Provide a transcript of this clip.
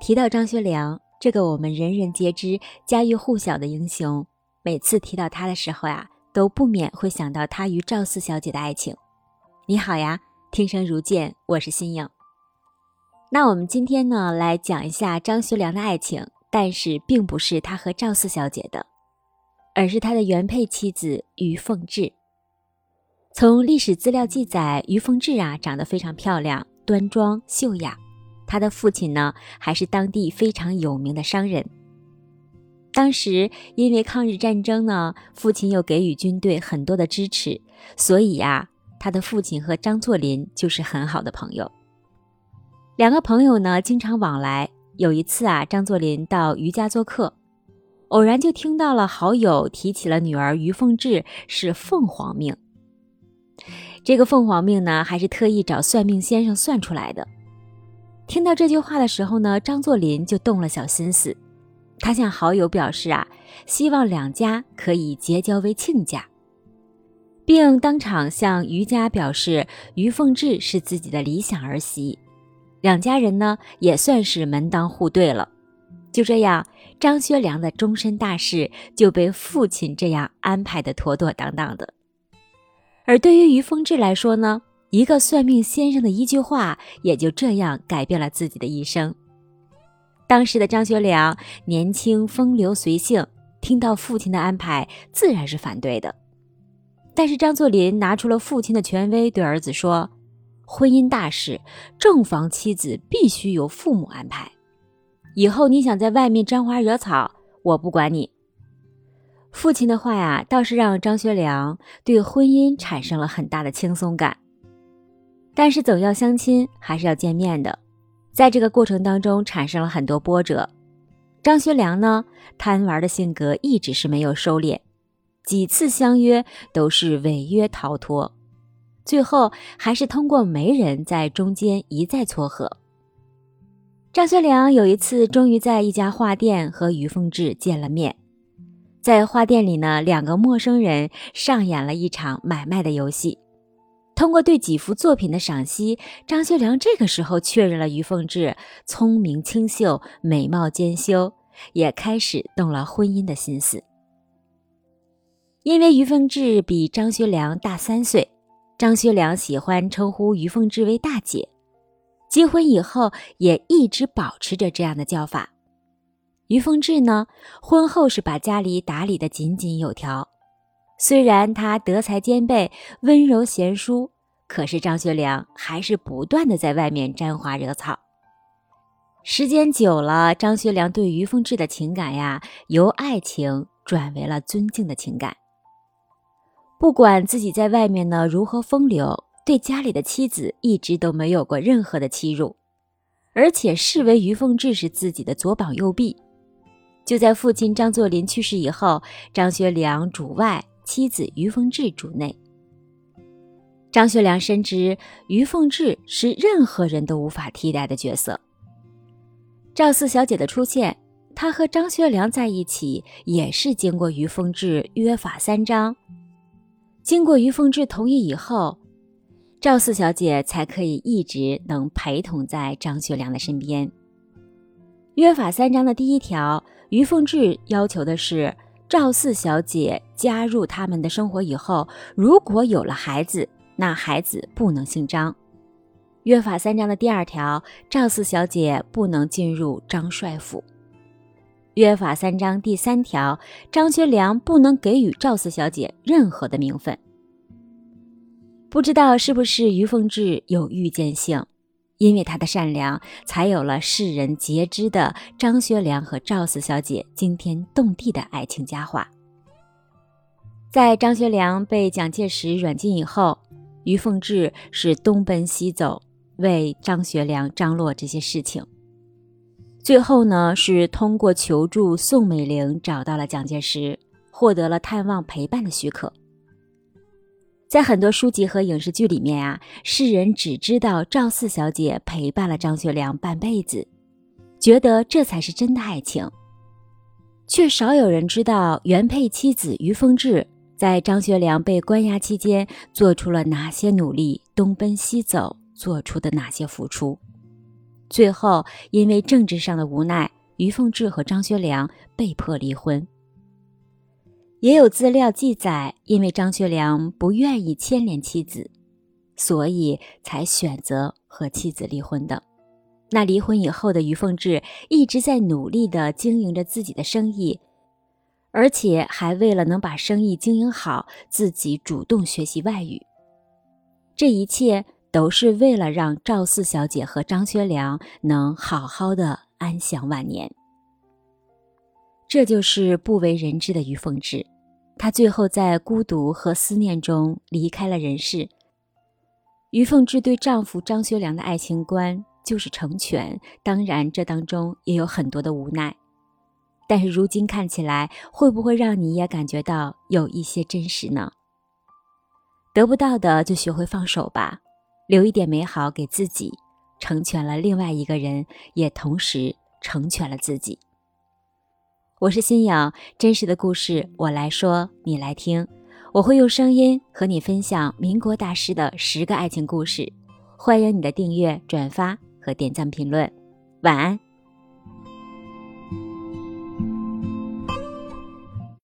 提到张学良这个我们人人皆知、家喻户晓的英雄，每次提到他的时候呀，都不免会想到他与赵四小姐的爱情。你好呀，听声如见，我是新颖。那我们今天呢，来讲一下张学良的爱情，但是并不是他和赵四小姐的，而是他的原配妻子于凤至。从历史资料记载，于凤至啊，长得非常漂亮、端庄秀雅。他的父亲呢，还是当地非常有名的商人。当时因为抗日战争呢，父亲又给予军队很多的支持，所以呀，他的父亲和张作霖就是很好的朋友。两个朋友呢，经常往来。有一次啊，张作霖到于家做客，偶然就听到了好友提起了女儿于凤至是凤凰命。这个凤凰命呢，还是特意找算命先生算出来的。听到这句话的时候呢，张作霖就动了小心思，他向好友表示啊，希望两家可以结交为亲家，并当场向于家表示于凤至是自己的理想儿媳，两家人呢也算是门当户对了。就这样，张学良的终身大事就被父亲这样安排的妥妥当当的。而对于于凤至来说呢？一个算命先生的一句话，也就这样改变了自己的一生。当时的张学良年轻风流随性，听到父亲的安排，自然是反对的。但是张作霖拿出了父亲的权威，对儿子说：“婚姻大事，正房妻子必须由父母安排。以后你想在外面沾花惹草，我不管你。”父亲的话呀，倒是让张学良对婚姻产生了很大的轻松感。但是总要相亲，还是要见面的，在这个过程当中产生了很多波折。张学良呢，贪玩的性格一直是没有收敛，几次相约都是违约逃脱，最后还是通过媒人在中间一再撮合。张学良有一次终于在一家画店和于凤至见了面，在画店里呢，两个陌生人上演了一场买卖的游戏。通过对几幅作品的赏析，张学良这个时候确认了于凤至聪明清秀、美貌兼修，也开始动了婚姻的心思。因为于凤至比张学良大三岁，张学良喜欢称呼于凤至为大姐，结婚以后也一直保持着这样的叫法。于凤至呢，婚后是把家里打理得井井有条。虽然他德才兼备、温柔贤淑，可是张学良还是不断的在外面沾花惹草。时间久了，张学良对于凤至的情感呀，由爱情转为了尊敬的情感。不管自己在外面呢如何风流，对家里的妻子一直都没有过任何的欺辱，而且视为于凤至是自己的左膀右臂。就在父亲张作霖去世以后，张学良主外。妻子于凤至主内，张学良深知于凤至是任何人都无法替代的角色。赵四小姐的出现，他和张学良在一起也是经过于凤至约法三章，经过于凤至同意以后，赵四小姐才可以一直能陪同在张学良的身边。约法三章的第一条，于凤至要求的是。赵四小姐加入他们的生活以后，如果有了孩子，那孩子不能姓张。约法三章的第二条，赵四小姐不能进入张帅府。约法三章第三条，张学良不能给予赵四小姐任何的名分。不知道是不是于凤至有预见性？因为他的善良，才有了世人皆知的张学良和赵四小姐惊天动地的爱情佳话。在张学良被蒋介石软禁以后，于凤至是东奔西走，为张学良张罗这些事情。最后呢，是通过求助宋美龄找到了蒋介石，获得了探望陪伴的许可。在很多书籍和影视剧里面啊，世人只知道赵四小姐陪伴了张学良半辈子，觉得这才是真的爱情，却少有人知道原配妻子于凤至在张学良被关押期间做出了哪些努力，东奔西走，做出的哪些付出。最后因为政治上的无奈，于凤至和张学良被迫离婚。也有资料记载，因为张学良不愿意牵连妻子，所以才选择和妻子离婚的。那离婚以后的于凤至一直在努力地经营着自己的生意，而且还为了能把生意经营好，自己主动学习外语。这一切都是为了让赵四小姐和张学良能好好的安享晚年。这就是不为人知的于凤至。她最后在孤独和思念中离开了人世。于凤至对丈夫张学良的爱情观就是成全，当然这当中也有很多的无奈。但是如今看起来，会不会让你也感觉到有一些真实呢？得不到的就学会放手吧，留一点美好给自己，成全了另外一个人，也同时成全了自己。我是新颖，真实的故事我来说，你来听。我会用声音和你分享民国大师的十个爱情故事。欢迎你的订阅、转发和点赞评论。晚安。